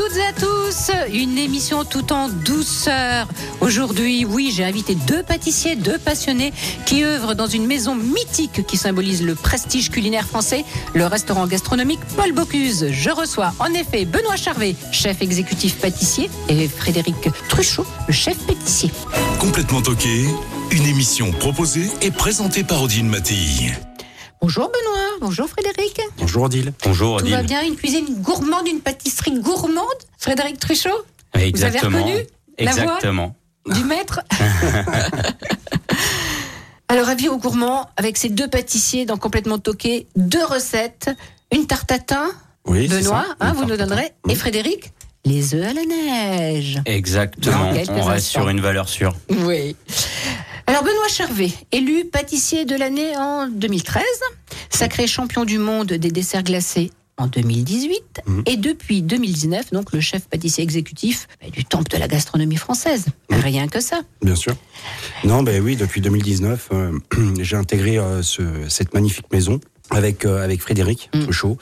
Toutes et à tous, une émission tout en douceur. Aujourd'hui, oui, j'ai invité deux pâtissiers, deux passionnés qui œuvrent dans une maison mythique qui symbolise le prestige culinaire français, le restaurant gastronomique Paul Bocuse. Je reçois en effet Benoît Charvet, chef exécutif pâtissier, et Frédéric Truchot, le chef pâtissier. Complètement toqué, une émission proposée et présentée par Odile Mattei. Bonjour Benoît, bonjour Frédéric. Bonjour Odile. Bonjour Tout va Odile. bien, une cuisine gourmande, une pâtisserie gourmande? Frédéric Truchot? Exactement. reconnu la voix Exactement. du maître? Alors, avis aux gourmands, avec ces deux pâtissiers dans Complètement Toqué, deux recettes, une tarte tatin, Oui, c'est Benoît, ça. hein, vous nous donnerez, et Frédéric, les œufs à la neige. Exactement. On reste instants. sur une valeur sûre. Oui. Alors, Benoît Charvet, élu pâtissier de l'année en 2013, sacré champion du monde des desserts glacés en 2018, Mhm. et depuis 2019, donc le chef pâtissier exécutif bah, du temple de la gastronomie française. Rien que ça. Bien sûr. Non, ben oui, depuis 2019, euh, j'ai intégré euh, ce- cette magnifique maison avec, euh, avec Frédéric Mm. Truchot.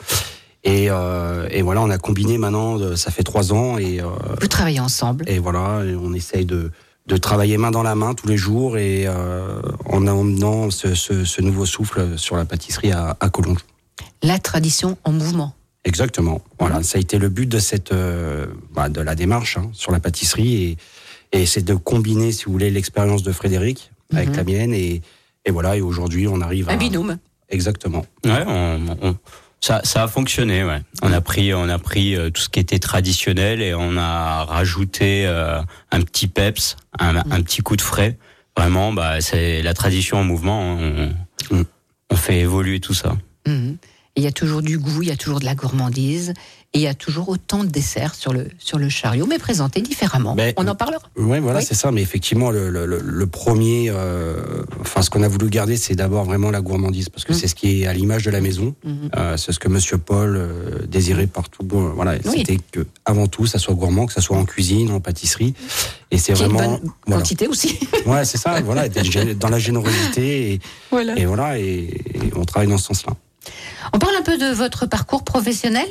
Et, euh, et voilà, on a combiné maintenant, ça fait trois ans, et, euh, Vous travaillez ensemble. et voilà, on essaye de, de travailler main dans la main tous les jours et euh, en emmenant ce, ce- ce nouveau souffle sur la pâtisserie à, à Collonges. La tradition en mouvement. Exactement. Voilà, ça a été le but de cette, euh, bah, de la démarche hein, sur la pâtisserie et, et c'est de combiner, si vous voulez, l'expérience de Frédéric avec Mhm. la mienne et, et voilà. Et aujourd'hui, on arrive à Un binôme. exactement. Ouais, on- on- ça, ça a fonctionné. Ouais. On a pris, on a pris euh, tout ce qui était traditionnel et on a rajouté euh, un petit peps, un, un petit coup de frais. Vraiment, bah, c'est la tradition en mouvement. hein. On, Mm. on fait évoluer tout ça. Et Il y a toujours du goût, il y a toujours de la gourmandise, et il y a toujours autant de desserts sur le, sur le chariot, mais présentés différemment. On en parlera. Ouais, voilà, Oui. c'est ça. Mais effectivement, le, le- premier, euh, enfin, ce qu'on a voulu garder, c'est d'abord vraiment la gourmandise, parce que Mhm. c'est ce qui est à l'image de la maison. Mhm. Euh, c'est ce que Monsieur Paul euh, désirait partout. Bon, voilà, Oui. c'était que avant tout, ça soit gourmand, que ça soit en cuisine, en pâtisserie, et c'est une vraiment, bonne voilà. quantité aussi. Ouais, c'est ça. Voilà, dans la générosité et, voilà. et voilà, et, et on travaille dans ce sens-là. On parle un peu de votre parcours professionnel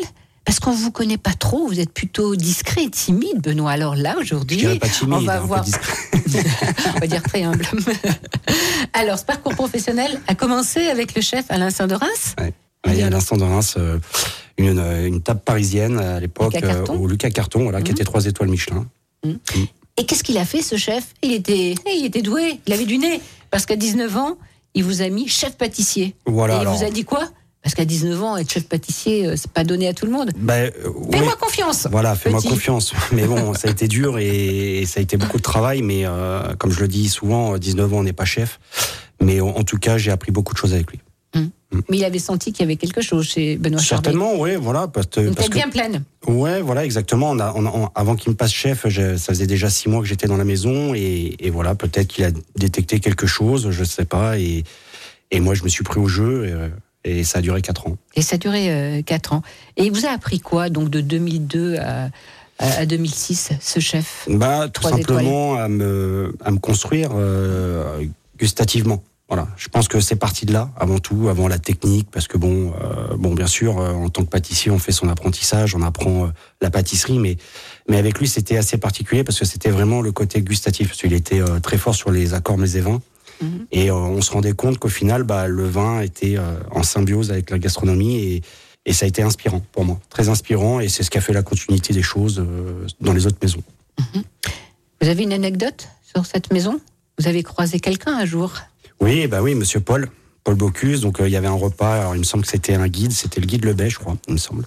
parce qu'on vous connaît pas trop, vous êtes plutôt discret et timide, Benoît. Alors là, aujourd'hui, on va peu voir. on va dire très humble. Alors, ce parcours professionnel a commencé avec le chef Alain Saint de Reims. Ouais, à l'instant de Reims, euh, une, une table parisienne à l'époque Lucas Carton. euh, au Lucas Carton, voilà, qui Mhm. était trois étoiles Michelin. Et qu'est-ce qu'il a fait, ce chef? Il était, il était doué, il avait du nez. Parce qu'à 19 ans, il vous a mis chef pâtissier. Voilà. et il alors, vous a dit quoi? Parce qu'à 19 ans, être chef pâtissier, euh, c'est pas donné à tout le monde. ben, euh, Fais-moi confiance. Voilà, fais-moi confiance. Mais bon, ça a été dur et, et ça a été beaucoup de travail. Mais euh, comme je le dis souvent, à 19 ans, on n'est pas chef. Mais en, en tout cas, j'ai appris beaucoup de choses avec lui. Mais il avait senti qu'il y avait quelque chose chez Benoît Charbet. Certainement, oui, voilà. Parce, Une parce tête que bien pleine. Ouais, voilà, exactement. On a, on a- on- avant qu'il me passe chef, je- ça faisait déjà six mois que j'étais dans la maison et, et voilà, peut-être qu'il a détecté quelque chose, je sais pas. Et, et moi, je me suis pris au jeu et, et ça a duré quatre ans. Et ça a duré euh, 4 ans. Et il vous a appris quoi, donc de 2002 à, à- à 2006, ce chef? Bah, tout simplement à me, à me construire euh, gustativement. Voilà, je pense que c'est parti de là avant tout, avant la technique, parce que bon, euh, bon, bien sûr, euh, en tant que pâtissier, on fait son apprentissage, on apprend euh, la pâtisserie, mais mais avec lui, c'était assez particulier parce que c'était vraiment le côté gustatif, parce qu'il était euh, très fort sur les accords mets et vins, Mhm. et euh, on se rendait compte qu'au final, bah, le vin était euh, en symbiose avec la gastronomie et et ça a été inspirant pour moi, très inspirant, et c'est ce qui a fait la continuité des choses euh, dans les autres maisons. Vous avez une anecdote sur cette maison? Vous avez croisé quelqu'un un jour? Oui, bah oui, Monsieur Paul, Paul Bocuse. Donc euh, il y avait un repas. Alors il me semble que c'était un guide, c'était le guide Lebet, je crois, il me semble.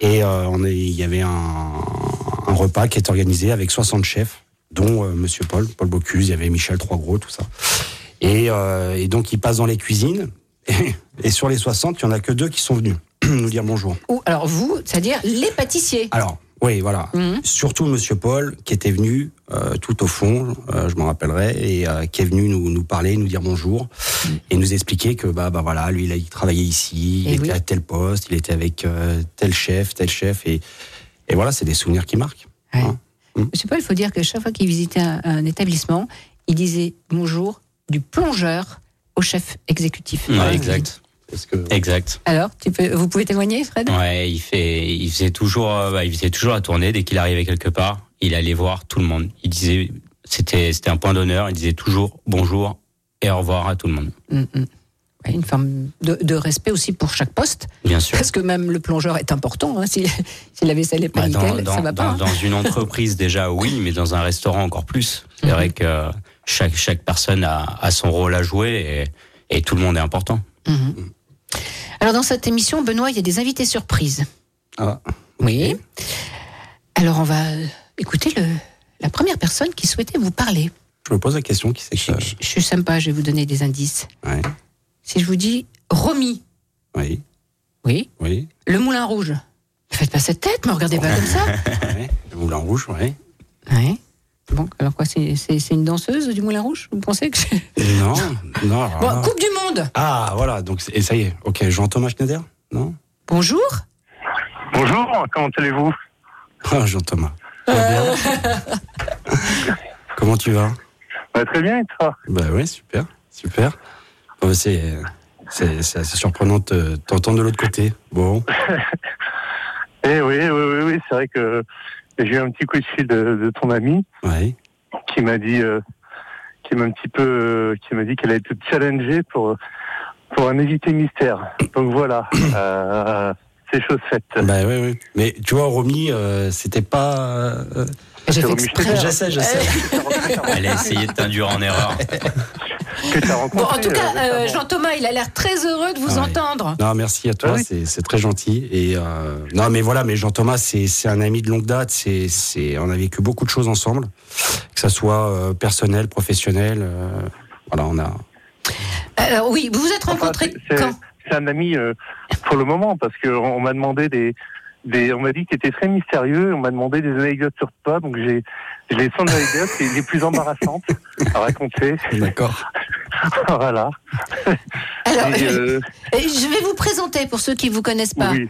Et euh, on est, il y avait un, un repas qui était organisé avec 60 chefs, dont euh, Monsieur Paul, Paul Bocuse. Il y avait Michel Troisgros, tout ça. Et, euh, et donc il passe dans les cuisines. Et, et sur les 60, il y en a que deux qui sont venus. nous dire bonjour. Ou alors vous, c'est-à-dire les pâtissiers. Alors, oui, voilà. Mhm. Surtout Monsieur Paul, qui était venu euh, tout au fond, euh, je m'en rappellerai, et euh, qui est venu nous, nous parler, nous dire bonjour, et nous expliquer que bah, bah voilà, lui, il, a, il travaillait ici, il était à tel poste, il était avec tel chef, tel chef, et, et voilà, c'est des souvenirs qui marquent. Ouais. Hein. Monsieur Paul, il faut dire que chaque fois qu'il visitait un, un établissement, il disait bonjour du plongeur au chef exécutif. Ouais, exact. Que Exact. Alors, tu peux, vous pouvez témoigner, Fred? Ouais, il fait, il faisait toujours, euh, bah, il faisait toujours la tournée dès qu'il arrivait quelque part. Il allait voir tout le monde. Il disait, c'était, c'était un point d'honneur. Il disait toujours bonjour et au revoir à tout le monde. Mm, mm. Ouais, Une forme de, de respect aussi pour chaque poste, Bien sûr. parce que même le plongeur est important. Hein, si, si la vaisselle n'est pas Bah, dans, nickel, dans- ça va pas. dans- hein. dans une entreprise déjà oui, mais dans un restaurant encore plus. C'est Mhm. vrai que chaque chaque personne a, a son rôle à jouer et, et tout le monde est important. Mhm. Alors, dans cette émission, Benoît, il y a des invités surprises. ah, Oui. Alors, on va euh, écouter le, la première personne qui souhaitait vous parler. je me pose la question, qui c'est que Je, je- suis sympa, je vais vous donner des indices. ouais, Si je vous dis Romy, Oui, oui, oui, le Moulin Rouge. Ne faites pas cette tête, me regardez pas comme ça. le moulin rouge, oui. Ouais. Bon, alors quoi, c'est une danseuse du Moulin Rouge Vous pensez que c'est... Non, non. Bon, Coupe du Monde Ah, voilà, donc c'est- et ça y est, ok, Jean-Thomas Schneider Non Bonjour Bonjour, comment allez-vous Ah, Jean-Thomas. Bien Comment tu vas Bah, Très bien, et toi Bah oui, super, super. Bon, c'est, c'est, c'est assez surprenant de te- t'entendre de l'autre côté. Bon, Eh oui, oui, oui, oui c'est vrai que j'ai eu un petit coup de fil de, de ton amie ouais. qui m'a dit, euh, qui m'a un petit peu, euh, qui m'a dit qu'elle allait te challenger pour pour un invité mystère. Donc voilà, euh, c'est chose faite. Bah oui, oui. Mais tu vois, Romy, euh, c'était pas. euh, J'ai fait exprès. Je sais, je sais. Elle a essayé de t'induire en erreur. Que t'as Bon, rencontré. en tout cas, euh, euh. Jean-Thomas, il a l'air très heureux de vous Ah entendre. Non, merci à toi, Ah oui. c'est, très gentil. Et euh, non, mais voilà, mais Jean-Thomas, c'est, c'est un ami de longue date. C'est, c'est, on a vécu beaucoup de choses ensemble, que ça soit euh, personnel, professionnel. euh, voilà, on a. Alors oui, vous vous êtes Enfin, rencontrés c'est- quand? C'est un ami euh, pour le moment parce que on m'a demandé des, des on m'a dit que t'étais très mystérieux. On m'a demandé des anecdotes sur toi, donc j'ai les 100 anecdotes les, les plus embarrassantes à raconter. D'accord. voilà. Alors, Et, euh, je vais vous présenter pour ceux qui ne vous connaissent pas. oui.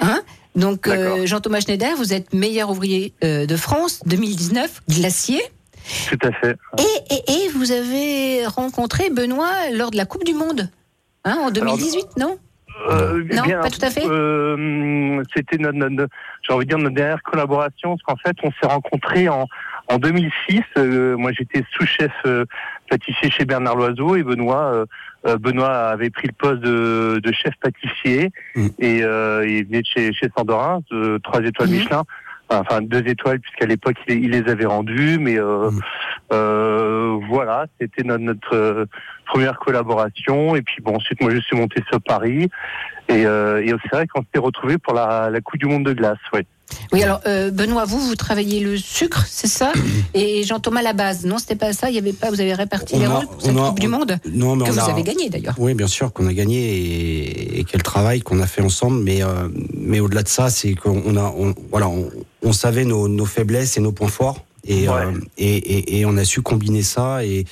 Hein? Donc, euh. Jean-Thomas Schneider, vous êtes meilleur ouvrier euh, de France 2019, glacier. Tout à fait. Et, et, et vous avez rencontré Benoît lors de la Coupe du Monde, hein, en 2018, non? Euh, Non, bien, pas tout à fait. euh, C'était notre, notre- j'ai envie de dire notre dernière collaboration, parce qu'en fait, on s'est rencontrés en, en 2006. Euh, moi, j'étais sous-chef euh, pâtissier chez Bernard Loiseau et Benoît, euh, Benoît avait pris le poste de, de chef pâtissier Mm. et euh, il venait de chez, chez Sandorin, de trois étoiles Mhm. Michelin. Enfin, deux étoiles, puisqu'à l'époque, il, les- il les avait rendues, mais euh, Mm. euh, voilà, c'était notre, notre euh, première collaboration. Et puis bon, ensuite, moi, je suis monté sur Paris. Et, euh, et c'est vrai qu'on s'est retrouvés pour la, la Coupe du Monde de glace, ouais. Oui, alors euh, Benoît, vous, vous travaillez le sucre, c'est ça? Et Jean-Thomas la base, non C'était pas ça? Il y avait pas Vous avez réparti On les rôles pour cette a- Coupe du Monde? Non, mais que on vous a. avez gagné d'ailleurs. Oui, bien sûr qu'on a gagné et, et quel travail qu'on a fait ensemble. Mais, euh, mais au-delà de ça, c'est qu'on a, on, voilà, on, on savait nos, nos faiblesses et nos points forts. Et, Ouais. euh, et, et, et on a su combiner ça. Et,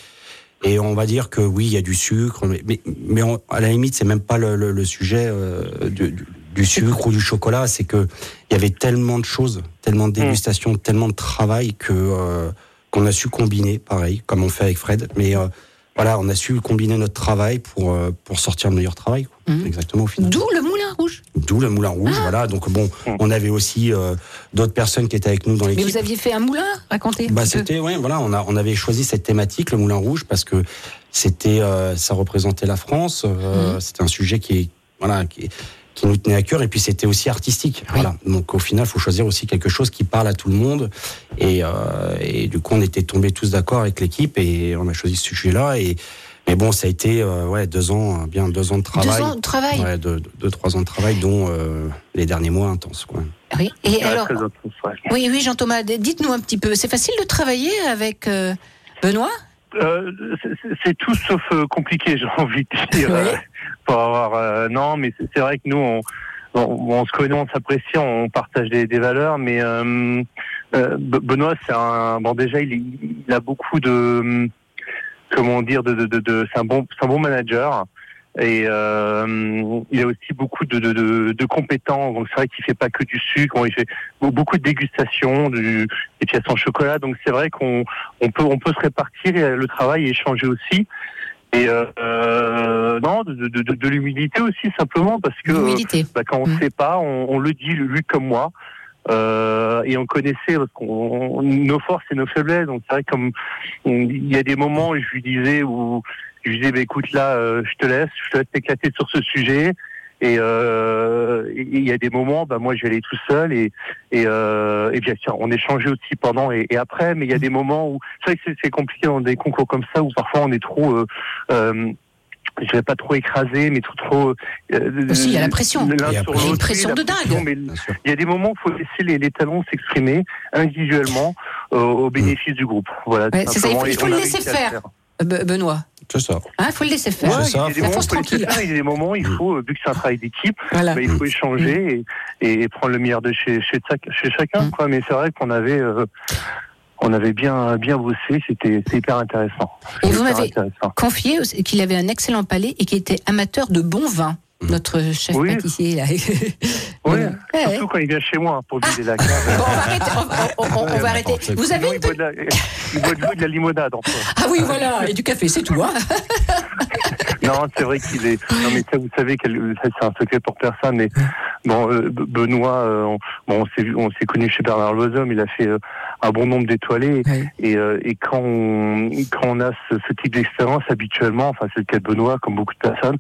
et on va dire que oui, il y a du sucre. Mais, mais, mais on- à la limite, c'est même pas le, le, le sujet euh, du, sucre ou du chocolat. C'est que il y avait tellement de choses, tellement de dégustations, tellement de travail que euh, qu'on a su combiner, pareil, comme on fait avec Fred. Mais euh, voilà, on a su combiner notre travail pour, euh, pour sortir le meilleur travail. quoi. Mhm. Exactement au final. D'où le Rouge. D'où le Moulin Rouge, voilà. Donc bon, on avait aussi euh, d'autres personnes qui étaient avec nous dans Mais l'équipe. vous aviez fait un moulin Racontez. Bah c'était ouais voilà on a on avait choisi cette thématique le Moulin Rouge parce que c'était euh, ça représentait la France euh, Mhm. c'était un sujet qui est voilà qui, qui nous tenait à cœur et puis c'était aussi artistique voilà donc au final faut choisir aussi quelque chose qui parle à tout le monde et euh, et du coup on était tombés tous d'accord avec l'équipe et on a choisi ce sujet là et mais bon ça a été euh, ouais deux ans euh, bien deux ans de travail Deux ans de travail. ouais deux, deux, deux, trois ans de travail dont euh, les derniers mois intenses quoi Oui. Et Ouais, alors, très intense, ouais. oui, oui, Jean-Thomas, dites-nous un petit peu. C'est facile de travailler avec euh, Benoît? Euh, c'est- tout sauf euh, compliqué, j'ai envie de dire. Oui. pour avoir, euh, non, mais c'est vrai que nous, on, on se connaît, on s'apprécie, on partage des, des valeurs, mais euh, euh, Be- Benoît, c'est un bon déjà, il, il a beaucoup de comment dire, de, de, de, de- c'est un bon, c'est un bon manager. Et euh, il a aussi beaucoup de, de, de, de compétences. Donc c'est vrai qu'il fait pas que du sucre, il fait be- beaucoup de dégustations, du, des pièces en chocolat. Donc c'est vrai qu'on on peut on peut se répartir le travail et échanger aussi. Et euh, euh, non, de, de, de, de l'humilité aussi simplement parce que bah, quand on ne Mm. sait pas, on, on le dit lui comme moi. Euh, et on connaissait parce qu'on nos forces et nos faiblesses. Donc c'est vrai comme il y a des moments où je lui disais où je lui disais bah, écoute là euh, je te laisse, je te laisse t'éclater sur ce sujet. Et euh, et il y a des moments, bah moi je vais aller tout seul et et, euh, et bien sûr on échangeait aussi pendant et, et après, mais il y a des moments où c'est vrai que c'est- c'est compliqué dans des concours comme ça où parfois on est trop euh, euh, je vais pas trop écrasé, mais trop trop. euh, Aussi, il y a la pression. Il y a Il une pression de dingue. il y a des moments où il faut laisser les, les talents s'exprimer individuellement euh, au bénéfice du groupe. Voilà. tout Ouais, c'est ça, il faut- il le laisser faire. Be- Benoît. C'est ça. Hein, faut le laisser faire. Ouais, C'est ça, il y a des faut- moments où faut il faut laisser tranquille. faire, il y a des moments où il faut, euh, vu que c'est un travail d'équipe, Voilà. bah, il faut échanger et, et prendre le meilleur de chez, chez, chacun. Quoi. Mais c'est vrai qu'on avait, euh, on avait bien, bien bossé, c'était hyper intéressant. Et vous m'avez confié qu'il avait un excellent palais et qu'il était amateur de bon vin. Notre chef Oui. pâtissier, là. Oui, Ouais, surtout quand il vient chez moi pour vider la cave. Bon, on va arrêter. On, va- on- on- on va arrêter. Vous avez il une boit de la, il boit de l'eau et de la limonade en fait. Ah oui, voilà, et du café, c'est tout. Hein. Non, c'est vrai qu'il est. Non, mais ça, vous savez, c'est un secret pour personne. Mais bon, euh, Benoît, euh, on, bon, on s'est vu- on s'est connu chez Bernard Loiseau, mais il a fait euh, un bon nombre d'étoilés. Ouais. Et, euh, et quand on quand on a ce, ce type d'expérience habituellement, enfin c'est le cas de Benoît, comme beaucoup de personnes,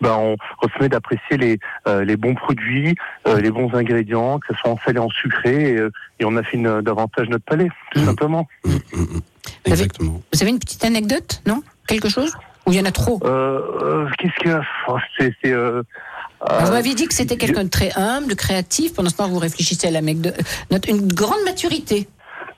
ben on, on se met d'apprécier les euh, les bons produits, euh, les bons ingrédients, que ce soit en salé, en sucré, et, et on affine davantage notre palais, tout Mm. simplement. Mm, mm, mm. Exactement. Vous avez une petite anecdote, non? Quelque chose? Ou il y en a trop? Euh, euh, Qu'est-ce oh, c'est euh, Ah, Vous euh, m'aviez dit que c'était quelqu'un de très humble, de créatif. Pendant ce temps, vous réfléchissez à la mec de notre une grande maturité.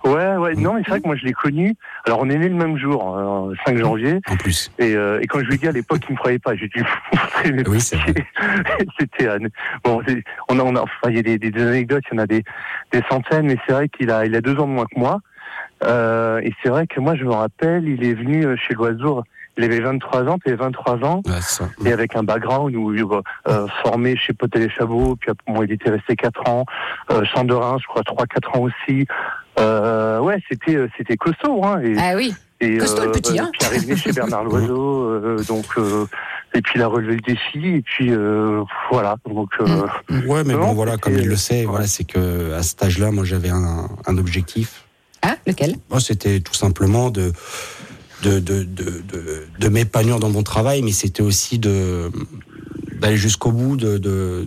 Ouais, ouais, non, mais c'est vrai que moi je l'ai connu. Alors on est né le même jour, euh, 5 janvier, En plus. et, euh, et quand je lui ai dit à l'époque, il me croyait pas. J'ai dû montrer mes Oui. C'était euh, bon, on a, on a, enfin, il y a des, des, des anecdotes, il y en a des, des centaines, mais c'est vrai qu'il a, il a deux ans de moins que moi. Euh, et c'est vrai que moi je me rappelle, il est venu euh, chez l'oiseau. Il avait 23 ans, puis il avait 23 ans, Ouais, c'est ça. et avec un background où il euh, formé chez Potel et Chabot, puis après, bon, il était resté 4 ans, euh, je crois 3-4 ans aussi. Euh, ouais, c'était euh, c'était costaud, hein. Et, Ah oui. et, costaud, le petit, hein. Puis arrivé chez Bernard Loiseau, euh, donc euh, et puis il a relevé le défi, et puis euh, voilà. Donc euh, Ouais, mais Non, bon, voilà, comme il le sait, voilà, c'est que à cet âge-là, moi, j'avais un, un objectif. Ah, lequel? Moi, c'était tout simplement de de, de, de, de, de m'épanouir dans mon travail, mais c'était aussi de d'aller jusqu'au bout de, de,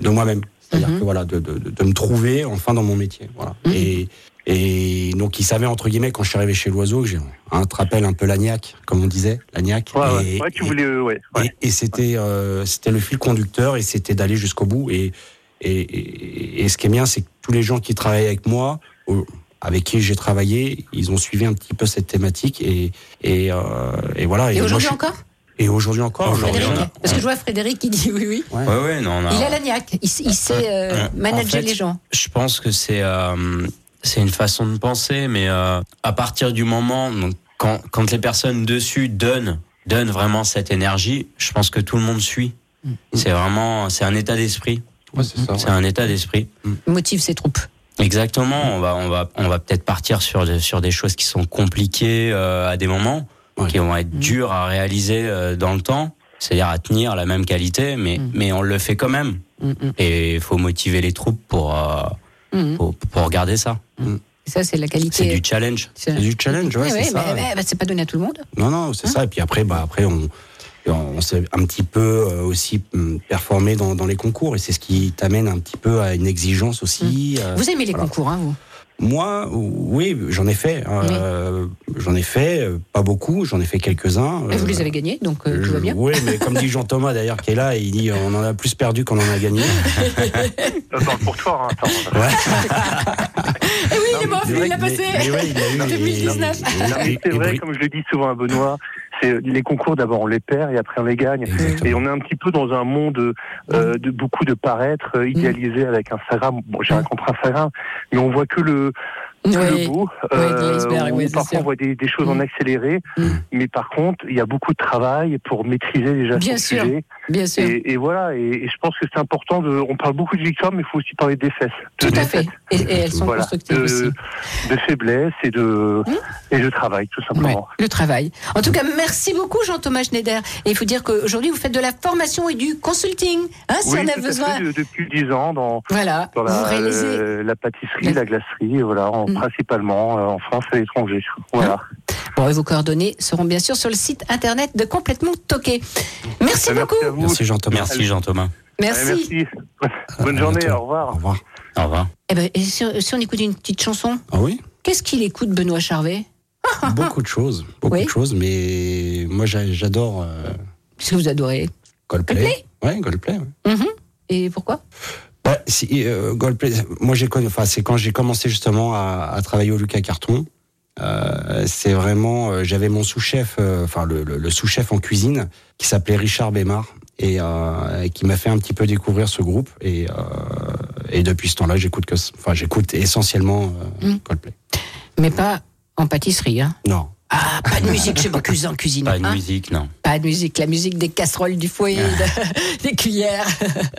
de, moi-même. C'est-à-dire Mhm. que voilà, de, de, de me trouver enfin dans mon métier. Voilà. Mhm. Et, et donc, il savait, entre guillemets, quand je suis arrivé chez l'oiseau, que j'ai un rappel un peu lagnac, comme on disait, lagnac. ouais, ouais. Et- Ouais, tu voulais, euh, ouais. ouais. et, et c'était euh, c'était le fil conducteur et c'était d'aller jusqu'au bout. Et, et, et, et ce qui est bien, c'est que tous les gens qui travaillent avec moi, ou avec qui j'ai travaillé, ils ont suivi un petit peu cette thématique et et, euh, et voilà. Et aujourd'hui suis- encore? Et aujourd'hui encore. On a- Parce que je vois Frédéric qui dit oui, oui. Ouais. Ouais, ouais, non, on a- Il a l'agnac. Il, sait euh, Euh, manager en fait, les gens. Je pense que c'est euh, c'est une façon de penser, mais euh, à partir du moment donc, quand quand les personnes dessus donnent donnent vraiment cette énergie, je pense que tout le monde suit. C'est vraiment c'est un état d'esprit. Ouais, c'est ça. C'est ouais. un état d'esprit. Motive ses troupes. Exactement. On va on va on va peut-être partir sur des, sur des choses qui sont compliquées euh, à des moments, Ouais. qui vont être dures à réaliser euh, dans le temps, c'est-à-dire à tenir la même qualité, mais Mm. mais on le fait quand même. Mm, mm, Et il faut motiver les troupes pour euh, mm. pour, pour regarder ça. Ça, c'est la C'est qualité. du challenge. C'est du challenge, ouais, c'est bah, c'est pas donné à tout le monde. Non, non, c'est Hein ça. Et puis après, bah, après on, on s'est un petit peu euh, aussi hum, performé dans, dans les concours. Et c'est ce qui t'amène un petit peu à une exigence aussi. euh, Vous aimez les voilà. concours, hein, vous? Moi, oui, j'en ai fait. euh, J'en ai fait, euh, pas beaucoup, j'en ai fait quelques-uns. Et Vous euh, les avez gagnés, donc euh, tout va bien. Oui, mais comme dit Jean-Thomas d'ailleurs qui est là, il dit on en a plus perdu qu'on en a gagné. Attends, pour toi, hein. Ouais. Eh oui, il est mort, Mais il l'a mais- passé. mais ouais, il a eu- 2019. et- Non, mais et- c'est et vrai, comme je le dis souvent à Benoît, c'est les concours d'abord on les perd et après on les gagne. Exactement. Et on est un petit peu dans un monde euh, de beaucoup de paraître euh, idéalisé avec Instagram. Bon, j'ai rien contre Instagram, mais on voit que le Oui. le beau. Oui, c'est parfois on voit des, des choses en accéléré, Mm. mais par contre il y a beaucoup de travail pour maîtriser déjà Bien ce sûr. sujet. Bien sûr. Et, et voilà. Et, et je pense que c'est important de. On parle beaucoup de victoire, mais il faut aussi parler des fesses. de Tout à fait. Et, et elles sont Voilà, constructives de, aussi. de faiblesse et de et de travail tout Ouais, simplement. le travail. En tout cas, merci beaucoup Jean-Thomas Schneider. Et il faut dire qu'aujourd'hui, vous faites de la formation et du consulting. Hein, si oui, on a besoin. fait, de- depuis dix ans dans, Voilà, dans vous la, réalisez. euh, la pâtisserie, La- la glacerie, voilà, en- Mm. principalement euh, en France et à l'étranger. Voilà. Bon, et vos coordonnées seront bien sûr sur le site internet de Complètement Toqué. Merci Merci beaucoup. Merci Jean-Thomas. Merci Jean-Thomas. Merci. Bonne journée. Au revoir. Au revoir. Au revoir. Eh ben, et si, si on écoute une petite chanson, Ah oui qu'est-ce qu'il écoute, Benoît Charvet Beaucoup de choses, beaucoup Oui. de choses, mais moi j'a- j'adore euh, Qu'est-ce que vous adorez Coldplay. Coldplay Ouais, Coldplay. ouais. Mhm. Et pourquoi Bah, si, euh, Coldplay, moi j'ai connu, enfin c'est quand j'ai commencé justement à, à travailler au Lucas Carton. Euh, c'est vraiment, euh, j'avais mon sous-chef, euh, enfin le, le- le sous-chef en cuisine qui s'appelait Richard Bémar et euh, qui m'a fait un petit peu découvrir ce groupe et euh, et depuis ce temps-là j'écoute que, enfin j'écoute essentiellement euh, Mm. Coldplay. Mais pas en pâtisserie. Hein. Non. Ah, pas de musique chez Bocuse en cuisine. Pas de hein. musique, non. Pas de musique, la musique des casseroles, du foyer, de- des cuillères.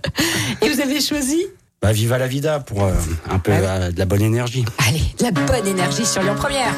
Et vous avez choisi Bah, viva la vida pour euh, un peu Ah oui. euh, de la bonne énergie. Allez, la bonne énergie sur Lyon Première.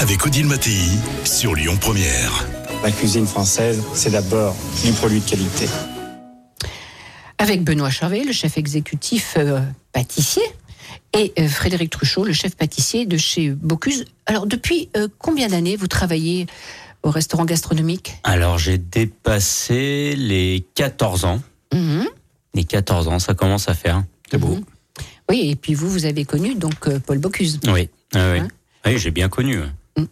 Avec Odile Mattei sur Lyon Première. La cuisine française, c'est d'abord du produit de qualité. Avec Benoît Charvet, le chef exécutif euh, pâtissier, et euh, Frédéric Truchot, le chef pâtissier de chez Bocuse. Alors, depuis euh, combien d'années vous travaillez au restaurant gastronomique? Alors j'ai dépassé les 14 ans. Mhm. Les 14 ans, ça commence à faire. C'est beau. Oui, et puis vous, vous avez connu donc euh, Paul Bocuse. Oui, ah oui. Hein oui j'ai bien connu. ouais.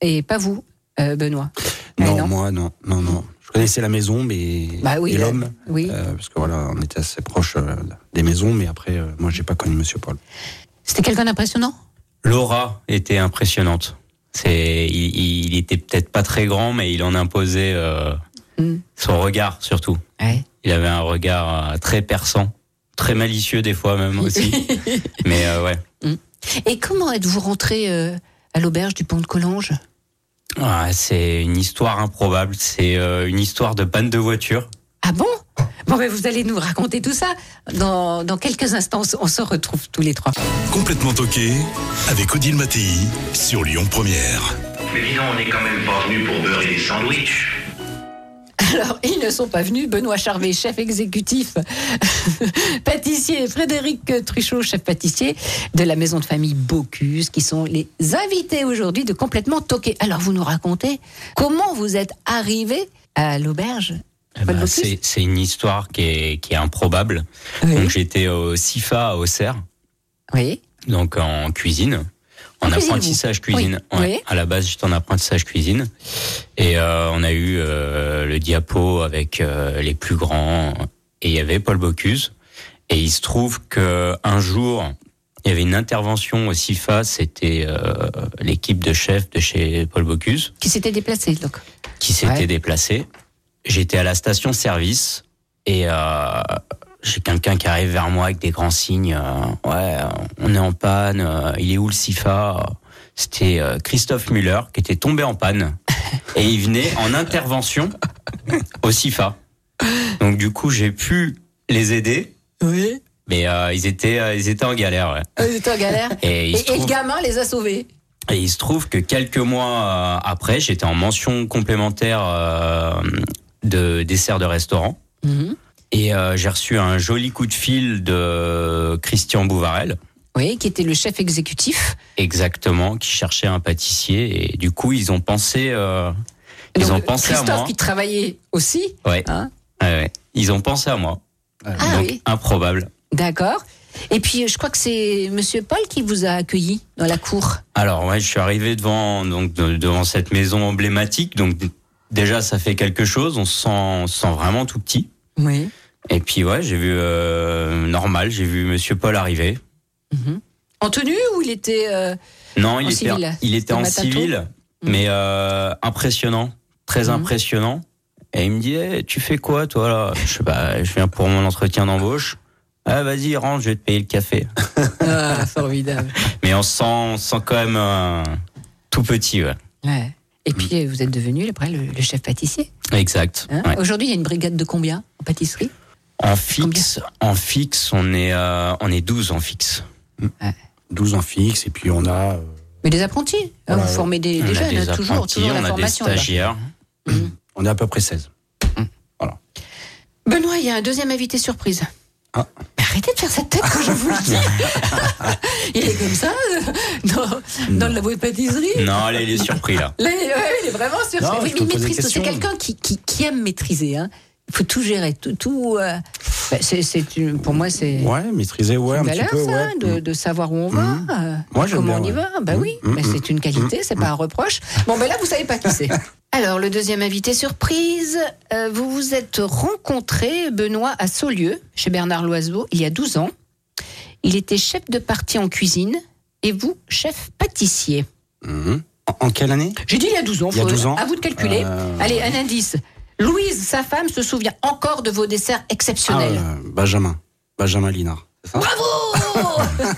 Et pas vous, euh, Benoît. Eh Non, moi, non, non, non. Je connaissais la maison, mais Bah oui, et euh, l'homme, oui. euh, parce que voilà, on était assez proches euh, des maisons, mais après, euh, moi, j'ai pas connu Monsieur Paul. C'était quelqu'un d'impressionnant? L'aura était impressionnante. C'est, il, il était peut-être pas très grand, mais il en imposait Mm. son regard surtout. Ouais. Il avait un regard très perçant, très malicieux des fois même aussi. mais ouais. Et comment êtes-vous rentré euh, à l'auberge du pont de Collonges Ah, c'est une histoire improbable. C'est euh, une histoire de panne de voiture. Ah bon? Bon, ben vous allez nous raconter tout ça. Dans, dans quelques instants, on se- on se retrouve tous les trois. Complètement toqué avec Odile Mattei sur Lyon Première. Mais dis donc, on n'est quand même pas venu pour beurrer des sandwichs. Alors, ils ne sont pas venus. Benoît Charvet, chef exécutif, pâtissier, Frédéric Truchot, chef pâtissier de la maison de famille Bocuse, qui sont les invités aujourd'hui de Complètement Toqué. Alors, vous nous racontez comment vous êtes arrivé à l'auberge Eh ben, c'est, une histoire qui est, qui est improbable. Donc j'étais au CIFA à Auxerre, Oui. donc en cuisine. En apprentissage cuisine. Oui, Ouais. oui. À la base, j'étais en apprentissage cuisine. Et euh, on a eu euh, le diapo avec euh, les plus grands. Et il y avait Paul Bocuse. Et il se trouve que un jour, il y avait une intervention au CIFA. C'était euh, l'équipe de chefs de chez Paul Bocuse Qui s'était déplacé, donc. qui s'était Ouais. déplacé. J'étais à la station service et euh, j'ai quelqu'un qui arrive vers moi avec des grands signes. euh, ouais, on est en panne. euh, il est où le SIFA C'était euh, Christophe Muller qui était tombé en panne et il venait en intervention au SIFA. Donc du coup, j'ai pu les aider, Oui. mais euh, ils étaient euh, ils étaient en galère. Ouais. Vous étiez en galère. Et, le gamin les a sauvés. et il se trouve que quelques mois euh, après, j'étais en mention complémentaire euh, de dessert de restaurant. Mhm. Et euh, j'ai reçu un joli coup de fil de Christian Bouvarel, Oui, qui était le chef exécutif. exactement, qui cherchait un pâtissier. Et du coup, ils ont pensé, euh, ils Donc, ont pensé à Christophe moi. qui travaillait aussi. Ouais. Hein Ouais, ouais. Ils ont pensé à moi. Ah Donc oui. improbable. D'accord. Et puis, je crois que c'est Monsieur Paul qui vous a accueilli dans la cour. Alors ouais, je suis arrivé devant donc de- devant cette maison emblématique. Donc déjà, ça fait quelque chose. On se sent, on se sent vraiment tout petit. Oui. Et puis ouais, j'ai vu euh, normal, j'ai vu Monsieur Paul arriver. En tenue ou il était. euh, Non, il En était, civil. il était en civil, mais euh, impressionnant, très Mhm. impressionnant. Et il me dit, Eh, tu fais quoi toi là? Je sais pas, je viens pour mon entretien d'embauche. Ah vas-y rentre, je vais te payer le café. Ah, formidable. Mais on se sent, on se sent quand même euh, tout petit, ouais. Ouais. Et puis, euh, vous êtes devenu après le, le chef pâtissier. Exact. hein? ouais. Aujourd'hui, il y a une brigade de combien en pâtisserie? En fixe, en fixe, on est, euh, on est 12 en fixe. 12 en fixe, et puis on a. euh, Mais des apprentis. hein, Voilà. vous formez des, on des a jeunes, des hein, toujours, apprentis, toujours la on a des formation. là-bas. stagiaires. on est à peu près 16. Benoît, il y a un deuxième invité surprise. Ah. Mais arrêtez de faire cette tête quand je vous le dis. il est comme ça euh, dans, dans le labo de pâtisserie. Non, allez, il est surpris là. Là, il est- ouais, il est vraiment surpris. Non, Oui, je mais te il des maîtrise. C'est quelqu'un qui, qui, qui aime maîtriser. Hein. Il faut tout gérer. Tout, tout, euh, bah, c'est, c'est une- pour moi, c'est Ouais, maîtriser, ouais, une un petit peu, ça, ouais. de, de savoir où on va, Mhm. euh, Moi, comment bien, on y ouais. va. Bah Mhm. oui, Mhm. mais c'est une qualité, c'est pas un reproche. Bon, ben là, vous savez pas qui c'est. Alors, le deuxième invité surprise, euh, vous vous êtes rencontré, Benoît, à Saulieu, chez Bernard Loiseau, il y a 12 ans. Il était chef de partie en cuisine et vous, chef pâtissier. Mhm. En, en quelle année? J'ai dit il y a 12 ans. Il y a faut- 12 ans À vous de calculer. Euh, Allez, un indice. Louise, sa femme, se souvient encore de vos desserts Ah, exceptionnels. euh, Benjamin. Benjamin Linard. ça? Bravo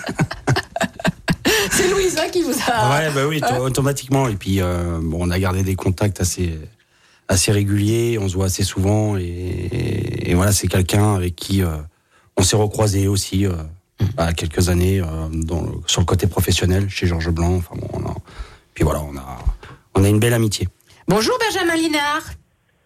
C'est Louise hein, qui vous a. Ouais, bah oui, to- automatiquement. Et puis, euh, bon, on a gardé des contacts assez, assez réguliers, on se voit assez souvent. Et, et voilà, c'est quelqu'un avec qui euh, on s'est recroisé aussi à quelques années euh, dans le- sur le côté professionnel chez Georges Blanc. Enfin bon, on a- puis voilà, on a on a une belle amitié. Bonjour Benjamin Linard.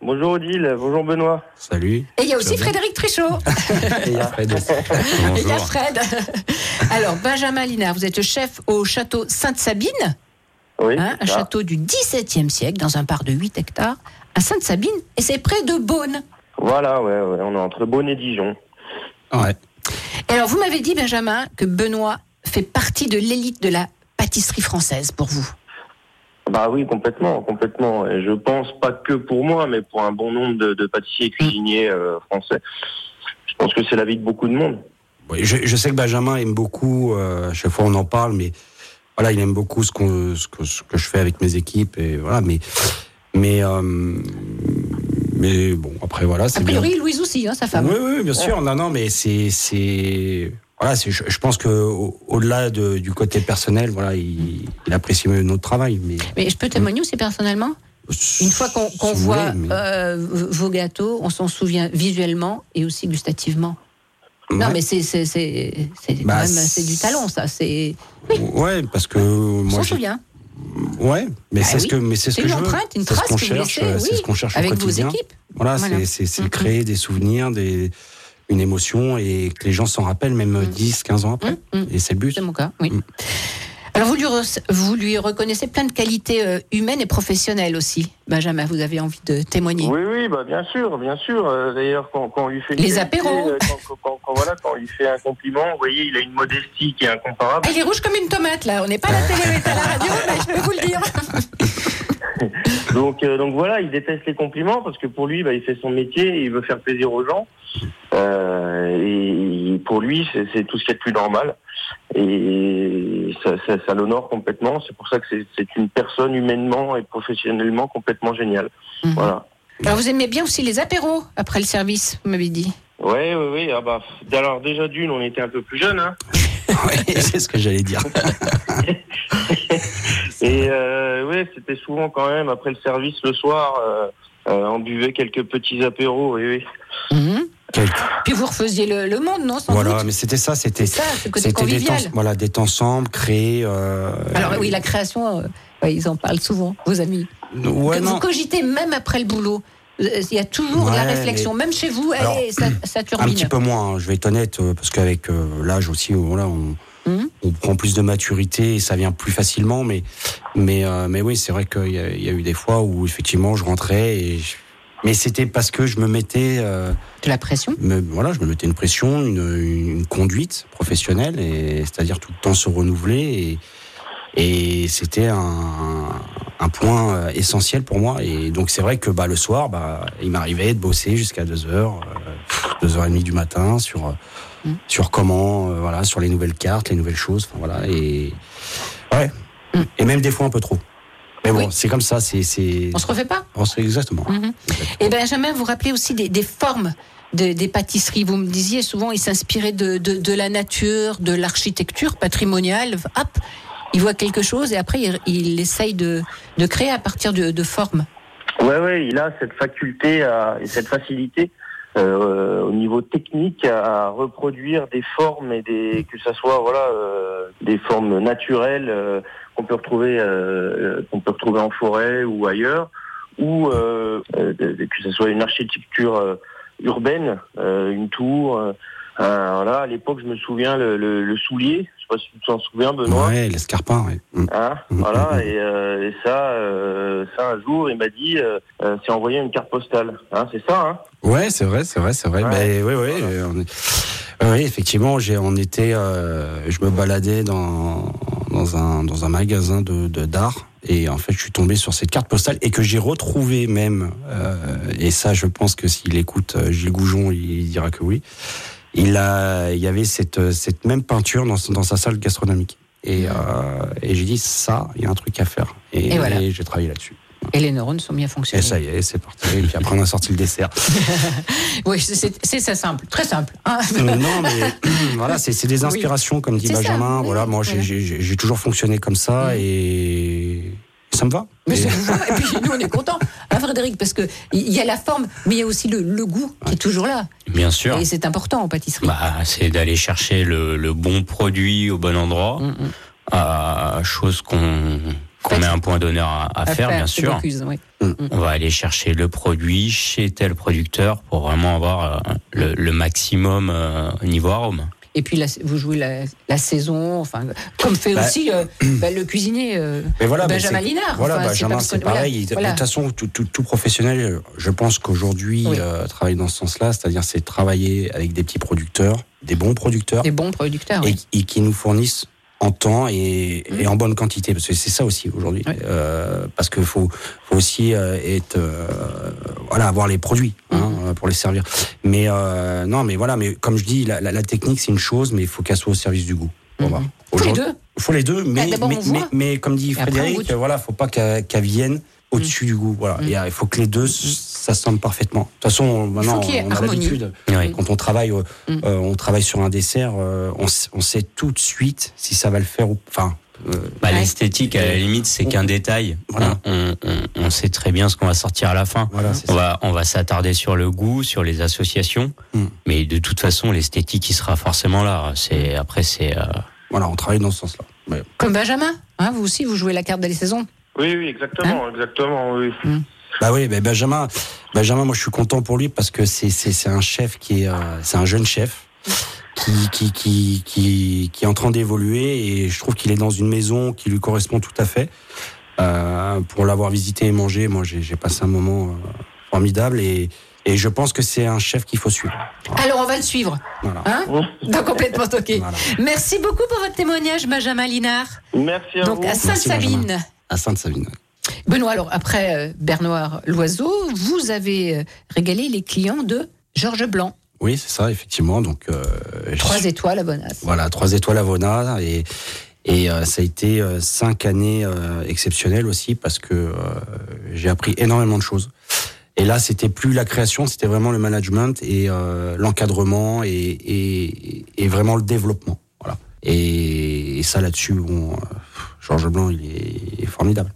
Bonjour Odile, bonjour Benoît. Salut. Et il y a aussi Frédéric Trichot. Et il y a Fred aussi. Et il y a Bonjour. Fred. Alors, Benjamin Linard, vous êtes chef au château Sainte-Sabine, Oui, hein, un ça. château du XVIIe siècle, dans un parc de 8 hectares, à Sainte-Sabine, et c'est près de Beaune. Voilà, ouais, ouais, on est entre Beaune et Dijon. Ouais. Et alors, vous m'avez dit, Benjamin, que Benoît fait partie de l'élite de la pâtisserie française pour vous. Bah oui, complètement, complètement. Et je pense pas que pour moi, mais pour un bon nombre de, de pâtissiers et cuisiniers euh, français. Je pense que c'est l'avis de beaucoup de monde. Oui, je, je sais que Benjamin aime beaucoup, euh, à chaque fois on en parle, mais voilà, il aime beaucoup ce, que, ce que je fais avec mes équipes, et voilà, mais, mais, euh, mais bon, après voilà, A c'est bien. priori, Louise aussi, hein, sa femme. Oui, oui, bien sûr, non, non, mais c'est, c'est, voilà, c'est, je, je pense que au- au-delà de- du côté personnel, voilà, il, il apprécie notre travail, mais Mais je peux témoigner aussi personnellement Une fois qu'on voit voulez, mais- euh, vos gâteaux, on s'en souvient visuellement et aussi gustativement. Non, mais c'est c'est c'est c'est quand Bah, du talent, ça. C'est Ouais, parce que on moi, s'en j'ai- souvient. ouais, mais Bah c'est ce oui. que, mais c'est ce que une je veux. empreinte, une C'est ce trace qu'on cherche, c'est oui, ce qu'on cherche avec au vos quotidien. équipes. Voilà, Voilà. c'est, c'est, c'est créer des souvenirs, des, une émotion et que les gens s'en rappellent même 10, 15 ans après. Mhm. Et c'est le but. C'est mon cas, oui. Mm. Alors vous lui, vous lui reconnaissez plein de qualités euh, humaines et professionnelles aussi. Benjamin, vous avez envie de témoigner. Oui, oui, bah bien sûr, bien sûr. Euh, D'ailleurs, quand, quand on lui fait Les apéros. euh, quand, quand- quand- voilà, quand on lui fait un compliment, vous voyez, il a une modestie qui est incomparable. Il est rouge comme une tomate là. On n'est pas à la télé, on est à la radio, mais je peux vous le dire. Donc, euh, donc voilà, il déteste les compliments parce que pour lui, bah, il fait son métier il veut faire plaisir aux gens. Euh, et pour lui, c'est tout ce qui est de plus normal. Et ça, ça, ça l'honore complètement. C'est pour ça que c'est- une personne humainement et professionnellement complètement géniale. Mhm. Voilà. Alors vous aimez bien aussi les apéros après le service, vous m'avez dit. Ouais, ouais, ouais. Ah bah, alors déjà d'une, on était un peu plus jeunes, hein. Ouais, c'est ce que j'allais dire. Et euh, ouais, c'était souvent quand même après le service le soir, euh, euh, on buvait quelques petits apéros. Oui, oui. Mhm. Puis vous refaisiez le, le monde, non sans Voilà, doute mais c'était ça, c'était, ça, c'était des temps, convivial. voilà, d'être ensemble, créer. euh, Alors oui, la création, euh, ils en parlent souvent, vos amis. ouais, Que non. vous cogitez même après le boulot. Il y a toujours de la réflexion, même chez vous, Alors, allez, ça, ça Un turbine. petit peu moins, hein, je vais être honnête, euh, parce qu'avec euh, l'âge aussi, euh, voilà, on, Mhm. on prend plus de maturité et ça vient plus facilement. Mais, mais, euh, mais oui, c'est vrai qu'il y, a- il y a eu des fois où effectivement je rentrais et je- mais c'était parce que je me mettais, euh, De la pression. me- voilà, je me mettais une pression, une, une conduite professionnelle, et c'est-à-dire tout le temps se renouveler et, et c'était un, un point euh, essentiel pour moi. Et donc c'est vrai que bah, le soir, bah, il m'arrivait de bosser jusqu'à 2 heures, euh, 2h30 du matin sur, euh, Mm. sur comment, euh, voilà, sur les nouvelles cartes, les nouvelles choses. enfin, Voilà, et, ouais. Mm. et même des fois un peu trop. Mais bon, Oui. c'est comme ça, c'est. c'est- On se refait pas Oh, c'est exactement. Mhm. Et Benjamin, vous rappelez aussi des, des formes de- des pâtisseries. Vous me disiez souvent, il s'inspirait de, de, de la nature, de l'architecture patrimoniale. Hop, il voit quelque chose et après, il, il essaye de, de créer à partir de, de formes. Ouais, ouais, il a cette faculté à- et cette facilité euh, au niveau technique à reproduire des formes et des que ça soit voilà euh, des formes naturelles euh, qu'on peut retrouver euh, qu'on peut retrouver en forêt ou ailleurs ou euh, euh, que ce soit une architecture euh, urbaine, euh, une tour. euh, euh, voilà, à l'époque, je me souviens le, le soulier. Sais pas si tu t'en souviens, Benoît. Ouais, l'escarpin, ouais. Mm. Hein, Mhm. voilà, et, euh, et ça, euh, ça un jour, il m'a dit, euh, euh, c'est envoyer une carte postale. Hein, c'est ça, hein? Ouais, c'est vrai, c'est vrai, c'est vrai. Ouais. Euh, est- ouais, ouais, effectivement, j'ai, on était, euh, je me baladais dans dans un dans un magasin de de- d'art et en fait, je suis tombé sur cette carte postale et que j'ai retrouvée même. euh, et ça, je pense que s'il écoute Gilles Goujon, il dira que oui. Il a, il y avait cette cette même peinture dans sa salle gastronomique. Et, euh, et j'ai dit ça, il y a un truc à faire. Et, Et voilà. et j'ai travaillé là-dessus. Et les neurones sont bien Et fonctionnés. ça y est, c'est parti. Et puis après, on a sorti le dessert. Oui, c'est- ça simple, très simple. hein. Euh, non, mais voilà, c'est des inspirations, comme dit ça, Benjamin. voilà, moi, j'ai- voilà. j'ai toujours fonctionné comme ça Mhm. et ça me va. Mais Et- ça vous va. Et puis nous, on est contents, hein, Frédéric, parce que il y a la forme, mais il y a aussi le, le goût qui est toujours là. Bien sûr. Et c'est important en pâtisserie. Bah, c'est d'aller chercher le, le bon produit au bon endroit, Mm, euh, chose qu'on qu'on met un point d'honneur à, à faire, bien sûr. Bocuse, oui. On va aller chercher le produit chez tel producteur pour vraiment avoir euh, le, le maximum euh, niveau arôme. Et puis vous jouez la, la saison, enfin, comme fait Bah, aussi euh, bah, le cuisinier euh, Mais voilà, Benjamin Linard. Voilà, Enfin, Benjamin, c'est voilà, pareil. De toute façon, tout, tout- tout professionnel, je pense qu'aujourd'hui, Oui. euh, travailler dans ce sens-là, c'est-à-dire c'est travailler avec des petits producteurs, des bons producteurs, Des bons producteurs. et, oui. et qui nous fournissent en temps et, Mhm. et en bonne quantité, parce que c'est ça aussi aujourd'hui. Euh, parce qu'il faut, faut aussi euh, être, euh, voilà, avoir les produits hein, Mhm. euh, pour les servir. Mais euh, non, mais voilà, mais comme je dis, la, la- la technique c'est une chose, mais il faut qu'elle soit au service du goût. Mhm. Faut les deux. faut les deux, mais, d'abord, mais, mais, mais comme dit Et après, Frédéric, euh, voilà, faut pas qu'elle qu'elle vienne au-dessus du goût. Voilà. Et, euh, il faut que les deux s'assemblent parfaitement. De toute façon, maintenant, qu'il y ait on a l'habitude. Oui. Quand on travaille, euh, Mm. euh, on travaille sur un dessert, euh, on, sait tout de suite si ça va le faire ou enfin. euh, Bah, Ouais. L'esthétique, à la limite, c'est qu'un détail. Voilà. On, on- on sait très bien ce qu'on va sortir à la fin. voilà, c'est On ça. va, on va s'attarder sur le goût, sur les associations, Mm. mais de toute façon, l'esthétique, il sera forcément là. C'est après, c'est euh, Voilà, on travaille dans ce sens-là. Comme Benjamin, hein, vous aussi, vous jouez la carte de la saison. Oui, oui, exactement, exactement, oui. Bah oui, bah Benjamin, Benjamin, moi je suis content pour lui parce que c'est c'est c'est un chef qui est euh, c'est un jeune chef qui qui qui qui qui est en train d'évoluer et je trouve qu'il est dans une maison qui lui correspond tout à fait. Euh, pour l'avoir visité et mangé, moi j'ai j'ai passé un moment euh, formidable et et je pense que c'est un chef qu'il faut suivre. Alors, on va le suivre. Voilà. Hein? Dans complètement toqué. Voilà. Merci beaucoup pour votre témoignage, Benjamin Linard. Merci à Donc, vous. à Sainte-Savine. À Sainte-Savine. Benoît, alors, après euh, Bernard Loiseau, vous avez euh, régalé les clients de Georges Blanc. Oui, c'est ça, effectivement. Donc, euh, Trois étoiles à Bonasse. Voilà, trois étoiles à Vona et et euh, ça a été euh, cinq années exceptionnelles aussi parce que j'ai appris énormément de choses. Et là, c'était plus la création, c'était vraiment le management et l'encadrement et, et, et vraiment le développement. Voilà. Et, ça là-dessus, bon, Georges Blanc, il est formidable.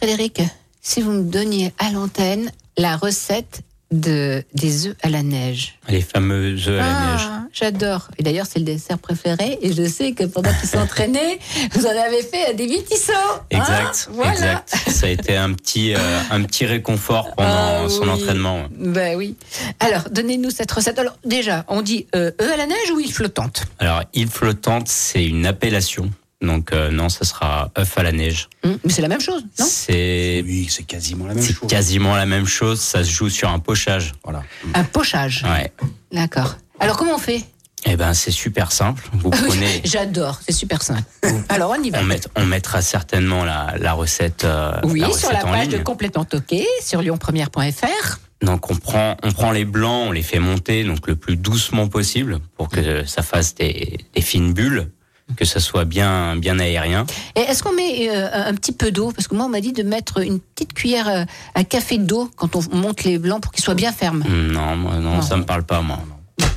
Frédéric, si vous me donniez à l'antenne la recette de, des œufs à la neige. les fameux œufs à la Ah, neige. J'adore. Et d'ailleurs, c'est le dessert préféré. Et je sais que pendant qu'il s'entraînait, vous en avez fait à des. Exact, Hein voilà. exact. Ça a été un petit, euh, un petit réconfort pendant Ah son oui. entraînement. Ben oui. Alors, donnez-nous cette recette. Alors, déjà, on dit euh, œufs à la neige ou île flottante Alors, île flottante, c'est une appellation. Donc, euh, non, ça sera œuf à la neige. Hum, Mais c'est la même chose, non? C'est Oui, c'est quasiment la même c'est chose. quasiment la même chose. Ça se joue sur un pochage. Voilà. Un pochage. Ouais. D'accord. Alors, comment on fait? Eh ben, c'est super simple. Vous prenez. J'adore, c'est super simple. Alors, on y va. On, met- on mettra certainement la, la recette, euh, Oui, la sur la en page de. Complètement Toqué, sur lyonpremière.fr. Donc on prend, on prend les blancs, on les fait monter donc le plus doucement possible pour que ça fasse des, des fines bulles, que ça soit bien, bien aérien. Et est-ce qu'on met euh, un petit peu d'eau? Parce que moi, on m'a dit de mettre une petite cuillère euh, à café d'eau quand on monte les blancs pour qu'ils soient bien fermes. Non, moi, non, Non. ça me parle pas moi.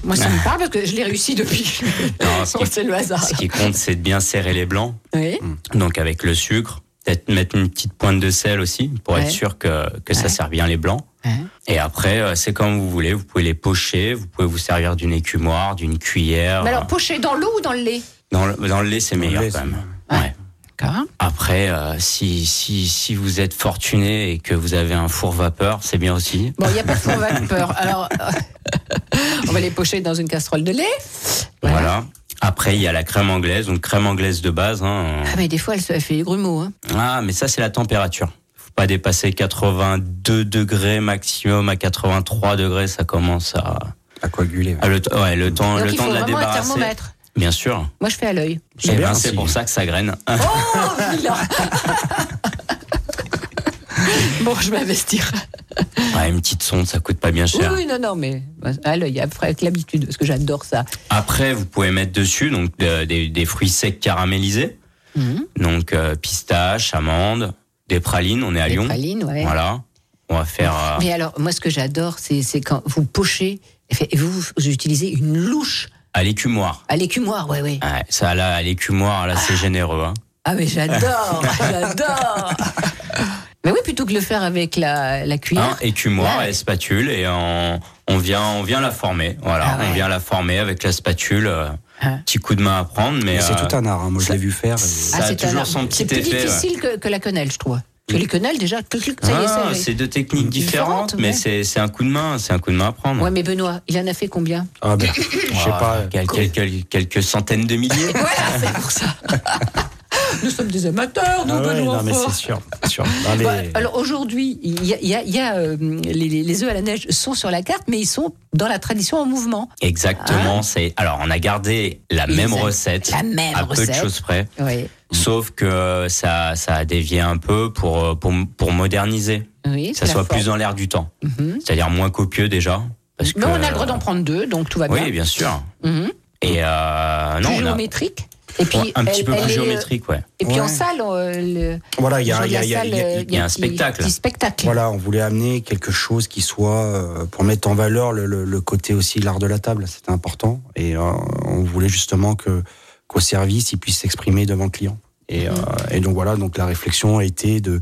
Moi, ça me parle parce que je l'ai réussi depuis. C'est le hasard. ce qui compte, c'est de bien serrer les blancs. Oui. Donc avec le sucre, peut-être mettre une petite pointe de sel aussi pour Ouais. être sûr que, que ça sert bien les blancs. Ouais. Et après, euh, c'est comme vous voulez. Vous pouvez les pocher, vous pouvez vous servir d'une écumoire, d'une cuillère. Mais alors, pocher dans l'eau ou dans le lait? Dans le, dans le lait, c'est meilleur lait, quand même. Ouais. Ouais. D'accord. Après, euh, si, si, si vous êtes fortuné et que vous avez un four vapeur, c'est bien aussi. Bon, il n'y a pas de four vapeur. Alors, euh, on va les pocher dans une casserole de lait. Voilà. Après, il y a la crème anglaise, donc crème anglaise de base. Hein. Ah, mais des fois, elle, se- fait les grumeaux. Hein. Ah, mais ça, c'est la température. Faut pas dépasser 82 degrés maximum. À 83 degrés, ça commence à, À coaguler. à le, ouais, le temps, Donc, le il temps faut de la vraiment un débarrasser. thermomètre. Bien sûr. Moi, je fais à l'œil. C'est Eh bien, ben, c'est pour ça que ça graine. Oh, vilain Bon, je vais investir. Ouais, une petite sonde, ça coûte pas bien cher. Oui, oui, non, non, mais à l'œil, après, avec l'habitude, parce que j'adore ça. Après, vous pouvez mettre dessus donc de- des, des fruits secs caramélisés, Mhm. donc euh, pistaches, amandes, des pralines. On est à Les Lyon. pralines, ouais. Voilà. On va faire. euh, Mais alors, moi, ce que j'adore, c'est quand vous pochez et fait- et vous, vous utilisez une louche à l'écumoire. à l'écumoire, ouais, ouais. Ouais, ça là, à l'écumoire, là, c'est généreux. Hein. Ah, mais j'adore, j'adore. Mais oui, plutôt que de le faire avec la, la cuillère. Hein, écumoire Ouais. et spatule et on, on vient on vient la former. Voilà, Ah ouais. on vient la former avec la spatule. euh, Ah. Petit coup de main à prendre, mais Mais c'est euh, tout un art. hein. Moi, je l'ai vu faire. et- ça Ah, a c'est toujours un- son petit C'est plus effet, ouais. difficile que, que la quenelle, je trouve. Que les quenelles, déjà, Ah, c'est deux techniques différentes, Différentes, mais ouais. c'est c'est un coup de main, c'est un coup de main à prendre. Ouais, mais Benoît, il en a fait combien? Ah ben, je sais Ah, pas. quel- quel- quel- quelques centaines de milliers. Voilà, c'est pour ça. Nous sommes des amateurs, nous, Ah ouais, Benoît. non, mais c'est sûr. sûr. Non, mais- Bah, alors aujourd'hui, il y a, il y a- il y a, euh, les, œufs à la neige sont sur la carte, mais ils sont dans la tradition en mouvement. Exactement. C'est alors on a gardé la Ils même recette, la même à peu de choses près, Oui. Sauf que ça ça a dévié un peu pour pour pour moderniser, Oui, que ça soit forme. plus dans l'air du temps, Mhm. c'est-à-dire moins copieux déjà. Parce Mais que, on a le droit d'en prendre deux, donc tout va bien. Oui, bien sûr. Mhm. Et euh, non, Plus géométrique. Et puis, un petit elle- peu plus est, euh, géométrique, ouais. Et puis en salle, euh, le, Voilà, il y a, il y a- y a- la il y a- salle, euh, il y a un petit- spectacle. Spectacle. Voilà, on voulait amener quelque chose qui soit euh, pour mettre en valeur le, le- le côté aussi l'art de la table, c'était important. Et euh, on voulait justement que qu'au service, il puisse s'exprimer devant le client. Et, euh, et donc voilà, donc la réflexion a été de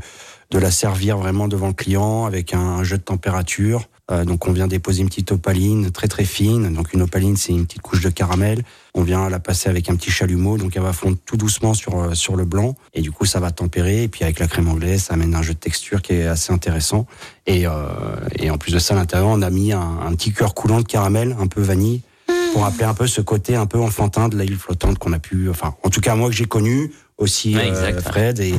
de la servir vraiment devant le client avec un, jeu de température. Euh, donc on vient déposer une petite opaline très très fine. Donc une opaline c'est une petite couche de caramel. On vient la passer avec un petit chalumeau, donc elle va fondre tout doucement sur euh, sur le blanc. Et du coup ça va tempérer. Et puis avec la crème anglaise, ça amène un jeu de texture qui est assez intéressant. Et, euh, et en plus de ça, à l'intérieur, on a mis un, un petit cœur coulant de caramel, un peu vanille, pour rappeler un peu ce côté un peu enfantin de l'île flottante qu'on a pu, enfin, en tout cas moi que j'ai connu, aussi Ouais, euh, exact. Fred, et,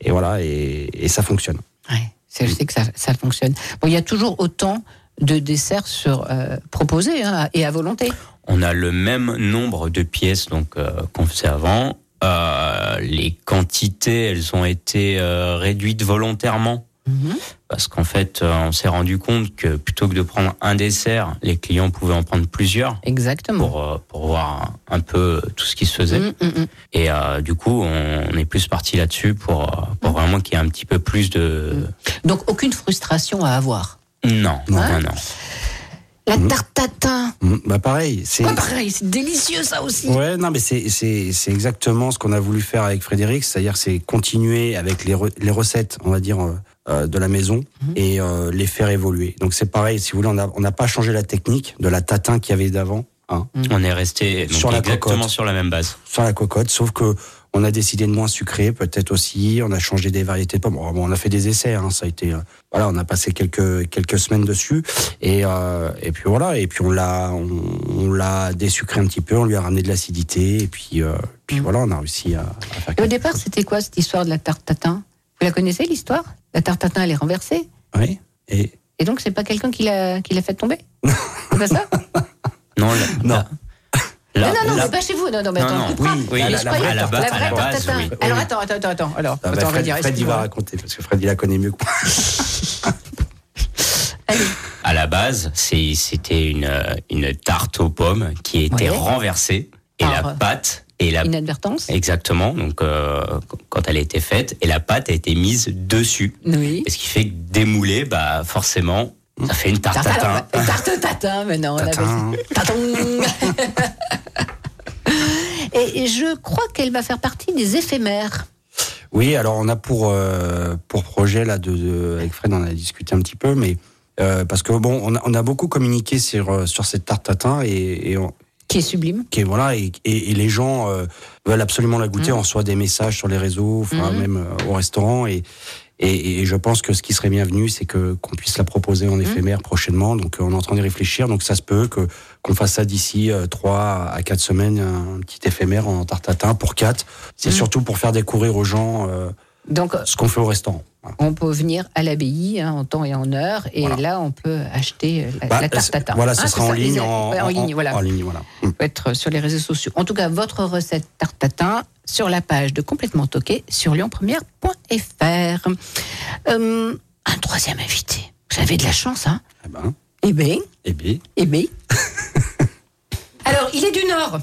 et voilà, et, et ça fonctionne. Ouais, c'est- je sais que ça, ça fonctionne. Bon, il y a toujours autant de desserts sur, euh, proposés hein, et à volonté. On a le même nombre de pièces donc euh, qu'on faisait avant. Euh, les quantités, elles ont été euh, réduites volontairement Mhm. parce qu'en fait, euh, on s'est rendu compte que plutôt que de prendre un dessert, les clients pouvaient en prendre plusieurs Exactement. pour euh, pour voir un peu tout ce qui se faisait. Mm, mm. Et euh, du coup, on, on est plus parti là-dessus pour euh, pour vraiment qu'il y ait un petit peu plus de Donc aucune frustration à avoir. non non Hein non non. La Mhm. tarte tatin. Bah pareil, c'est. Ouais, pareil, c'est délicieux ça aussi. Ouais, non, mais c'est c'est c'est exactement ce qu'on a voulu faire avec Frédéric, c'est-à-dire c'est continuer avec les re- les recettes, on va dire euh, euh, de la maison et euh, les faire évoluer. Donc c'est pareil, si vous voulez, on n'a pas changé la technique de la tatin qu'il y avait d'avant, hein, On est resté donc, Sur la exactement cocotte. sur la même base. sur la cocotte, sauf que on a décidé de moins sucrer, peut-être aussi. On a changé des variétés de pommes. Bon, on a fait des essais. Hein, ça a été, euh, voilà, on a passé quelques quelques semaines dessus. Et euh, et puis voilà. Et puis on l'a on, on l'a désucré un petit peu. On lui a ramené de l'acidité. Et puis euh, puis voilà, on a réussi à, à faire. Et au départ, c'était quoi cette histoire de la tarte tatin? Vous la connaissez l'histoire? La tarte tatin, elle est renversée. Oui. Et Et donc, c'est pas quelqu'un qui l'a qui l'a fait tomber C'est pas ça? Non, la- Non. la- la- Non, non, non, la- mais pas chez vous. Non, non, mais Non, attends, non, oui, oui, Mais la- je la- la base- la vraie la tarte base, tatin. oui. Alors, Oui. attends, attends, attends, attends. Alors, ah, bah, on va Fred, dire. Fred, il va raconter parce que Fred il la connaît mieux que moi. Allez. À la base, c'est- c'était une, euh, une tarte aux pommes qui était Ouais. renversée et Par- la pâte et la Inadvertance exactement donc euh, quand elle a été faite et la pâte a été mise dessus. Oui. Et ce qui fait que démouler, bah forcément, ça fait une tarte tatin. Tarte tarte tatin, mais non, on appelle Tatin. Et je crois qu'elle va faire partie des éphémères. Oui, alors on a pour euh, pour projet là de, de- avec Fred on a discuté un petit peu, mais euh, parce que bon on a, on a beaucoup communiqué sur sur cette tarte tatin et, et on- Qui est sublime. qui est- voilà et, et, et les gens euh, veulent absolument la goûter. Mhm. On reçoit des messages sur les réseaux, enfin Mhm. même euh, au restaurant et, et et je pense que ce qui serait bienvenu, c'est que qu'on puisse la proposer en éphémère prochainement. Donc euh, on est en train d'y réfléchir. Donc ça se peut que qu'on fasse ça d'ici euh, trois à quatre semaines, un petit éphémère en tarte tatin pour quatre. C'est Mhm. surtout pour faire découvrir aux gens euh, Donc, ce qu'on fait au restaurant. Voilà. on peut venir à l'abbaye hein, en temps et en heure, et Voilà. là, on peut acheter la, Bah, la tarte c'est- tatin. Voilà, ce Hein, sera en ça, ligne. En, ouais, en en- ligne, voilà. en ligne, voilà. Mm. peut être sur les réseaux sociaux. En tout cas, votre recette tarte tatin sur la page de Complètement Toqué sur lyonpremière.fr. Euh, un troisième invité. Vous avez de la chance, hein Eh ben, Eh bien, eh bien, eh bien. Alors, il est du Nord.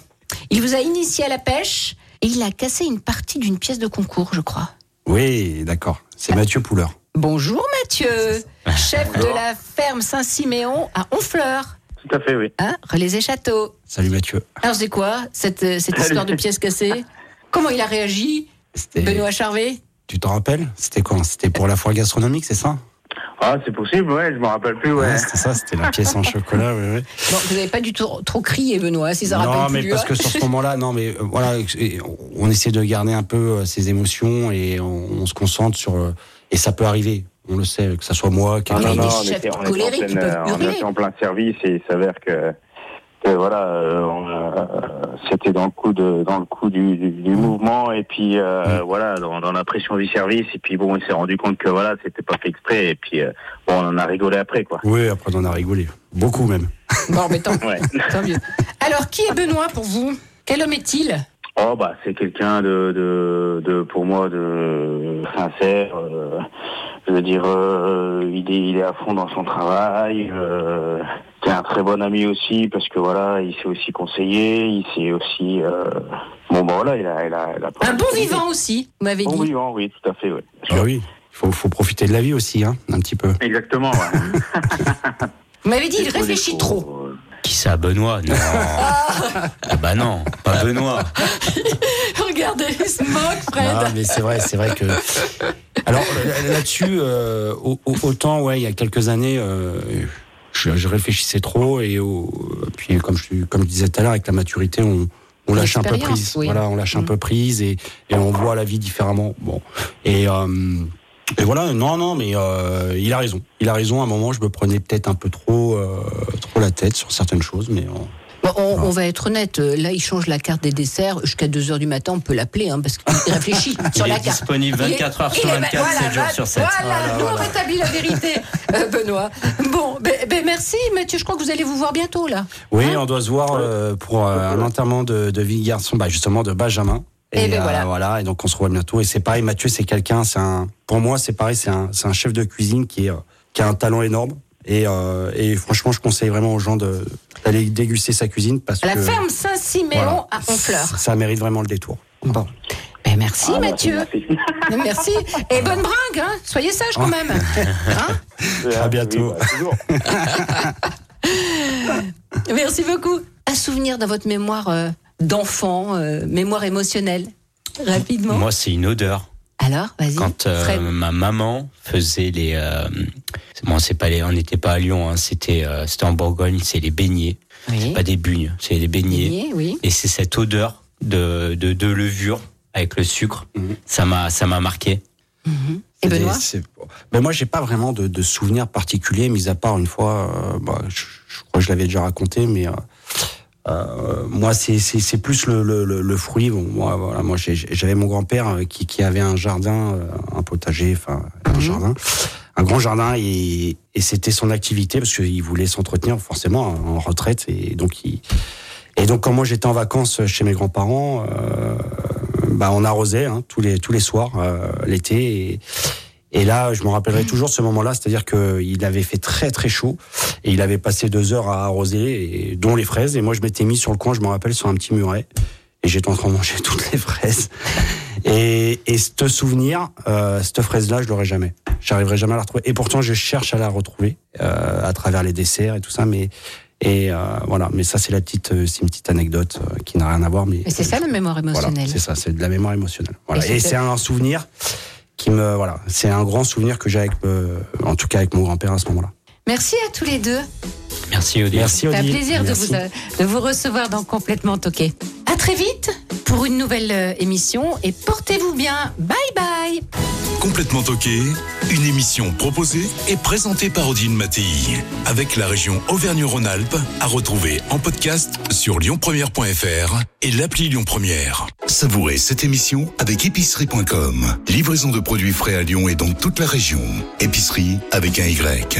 Il vous a initié à la pêche et il a cassé une partie d'une pièce de concours, je crois. Oui, d'accord. C'est Mathieu Pouleur. Bonjour Mathieu, chef de la ferme Saint-Siméon à Honfleur, Tout à fait, oui. hein, Relais et Château. Salut Mathieu. Alors c'est quoi cette, euh, cette Salut. histoire de pièces cassées Comment il a réagi Benoît Charvet? Tu t'en rappelles? C'était quand? C'était pour la foire gastronomique, c'est ça? Ah, c'est possible, ouais, je me rappelle plus, ouais. Ouais, c'était ça, c'était la pièce en chocolat, ouais, ouais. Bon, vous n'avez pas du tout trop crié, Benoît, si ça non, rappelle mais plus. parce hein. que sur ce moment-là, non, mais euh, voilà, on- essaie de garder un peu euh, ses émotions et on, on se concentre sur. euh, et ça peut arriver, on le sait, que ça soit moi, Ah, quelqu'un non, non, d'autre. on était, on était en, euh, on était en plein service et il s'avère que voilà, euh, on, euh, c'était dans le coup de, dans le coup du, du, du mouvement et puis Mm. euh, voilà, dans, dans la pression du service et puis bon, on s'est rendu compte que voilà, c'était pas fait exprès et puis euh, bon, on en a rigolé après quoi. Oui, après on en a rigolé, beaucoup même. Bon, mais tant, Ouais. tant mieux. Alors, qui est Benoît pour vous? Quel homme est-il? Oh bah c'est quelqu'un de, de, de pour moi de sincère. euh, je veux dire, euh, il est il est à fond dans son travail. Euh, c'est un très bon ami aussi parce que voilà, il s'est aussi conseillé, il s'est aussi euh, bon bah voilà, il a il a, il a Un bon vivant aussi, vous m'avez Bon dit. vivant, oui, tout à fait, ouais. Ah oui, il faut, faut profiter de la vie aussi, hein, un petit peu. Exactement. Ouais. Vous m'avez dit, il réfléchit trop. Qui ça, Benoît Non. ah bah non, pas Benoît. Regardez, il se moque, Fred. Non, mais c'est vrai, c'est vrai que. Alors euh, là-dessus, euh, au- au- autant ouais, il y a quelques années, euh, je, je réfléchissais trop et au- puis comme je, comme je disais tout à l'heure, avec la maturité, on, on lâche un peu prise. oui. Voilà, on lâche un Mm. peu prise et, et on voit la vie différemment. Bon, et euh, et voilà, non, non, mais euh, il a raison. Il a raison. À un moment, je me prenais peut-être un peu trop, euh, trop la tête sur certaines choses, mais euh, Bon, on, on va être honnête, euh, là il change la carte des desserts jusqu'à 2h du matin, on peut l'appeler hein, parce qu'il réfléchit sur Il la est carte. disponible Il est- 24 heures il sur est- 24, voilà, 7 jours sur 7. Voilà, nous on rétablit la vérité, euh, Benoît. Bon, ben, ben, merci Mathieu, je crois que vous allez vous voir bientôt là. oui, Hein on doit se voir euh, pour euh, un enterrement de, de vie garçon, bah, justement de Benjamin. Eh ben euh, voilà. et donc on se revoit bientôt. Et c'est pareil, Mathieu, c'est quelqu'un, c'est un, pour moi, c'est pareil, c'est un, c'est un chef de cuisine qui, est, euh, qui a un talent énorme. Et, euh, et franchement, je conseille vraiment aux gens de d'aller déguster sa cuisine parce À la que ferme Saint-Siméon voilà, à Honfleur. ça mérite vraiment le détour. Bon. Ben, merci Ah, Mathieu. merci. Merci. Et bonne bringue, hein. soyez sage quand même. Hein À bientôt. Oui, bah. Merci beaucoup. Un souvenir dans votre mémoire euh, d'enfant, euh, mémoire émotionnelle, rapidement. Moi, c'est une odeur. Alors, vas-y. Quand euh, Fred. ma maman faisait les, euh, bon, c'est pas les, on n'était pas à Lyon, hein, c'était, euh, c'était en Bourgogne, c'est les beignets, Oui. pas des bugnes, c'est les beignets. Oui. Et c'est cette odeur de, de, de levure avec le sucre, Mhm. ça m'a, ça m'a marqué. Et C'est Benoît des- c'est- ben moi, j'ai pas vraiment de, de souvenirs particuliers, mis à part une fois, euh, bah, je, je crois que je l'avais déjà raconté, mais euh, moi, c'est plus le, le, fruit. Bon, moi, voilà, moi, j'avais mon grand-père euh, qui, qui avait un jardin, euh, un potager, enfin un Mhm. jardin, un grand jardin, et, et c'était son activité parce qu'il voulait s'entretenir forcément en retraite, et donc il et donc quand moi j'étais en vacances chez mes grands-parents, euh, bah on arrosait hein, tous les tous les soirs euh, l'été et, et là je me rappellerai toujours de ce moment-là, c'est-à-dire que il avait fait très très chaud et il avait passé deux heures à arroser, et, dont les fraises et moi je m'étais mis sur le coin, je me rappelle sur un petit muret et j'étais en train de manger toutes les fraises. Et, et ce souvenir, euh, cette fraise-là, je l'aurai jamais. J'arriverai jamais à la retrouver. Et pourtant, je cherche à la retrouver euh, à travers les desserts et tout ça. Mais et euh, voilà. Mais ça, c'est la petite, euh, c'est une petite anecdote euh, qui n'a rien à voir. Mais c'est ça la mémoire voilà, émotionnelle. c'est ça, c'est de la mémoire émotionnelle. Voilà. Et c'est un souvenir c'est un grand souvenir que j'ai avec, euh, en tout cas avec mon grand-père à ce moment-là. Merci à tous les deux. Merci Odile. Merci C'est un plaisir de Merci. vous, euh, de vous recevoir dans Complètement Toqué. À très vite pour une nouvelle euh, émission et portez-vous bien. Bye bye. Complètement toqué, une émission proposée et présentée par Odile Mattei, avec la région Auvergne-Rhône-Alpes, à retrouver en podcast sur lyonpremière.fr et l'appli Lyon Première. Savourez cette émission avec épicerie.com. Livraison de produits frais à Lyon et dans toute la région. Épicerie avec un Y.